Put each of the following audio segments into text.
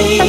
い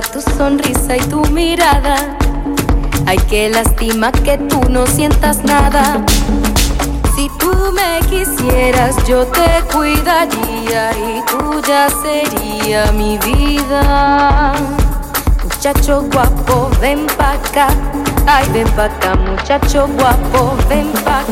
tu sonrisa y tu mirada. Ay, qué lástima que tú no sientas nada. Si tú me quisieras, yo te cuidaría y tuya sería mi vida. Muchacho guapo, ven pa' acá. Ay, ven pa' muchacho guapo, ven pa'.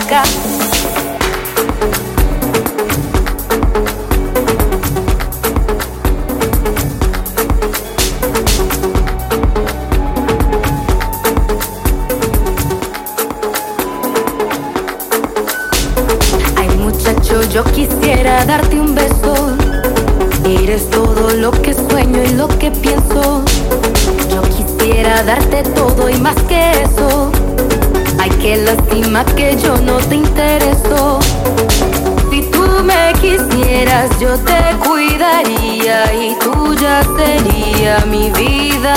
Qué lástima que yo no te intereso. Si tú me quisieras, yo te cuidaría y tuya sería mi vida.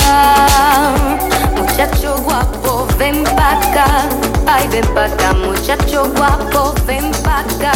Muchacho guapo, ven pa' acá. Ay, ven pa' acá, muchacho guapo, ven pa' acá.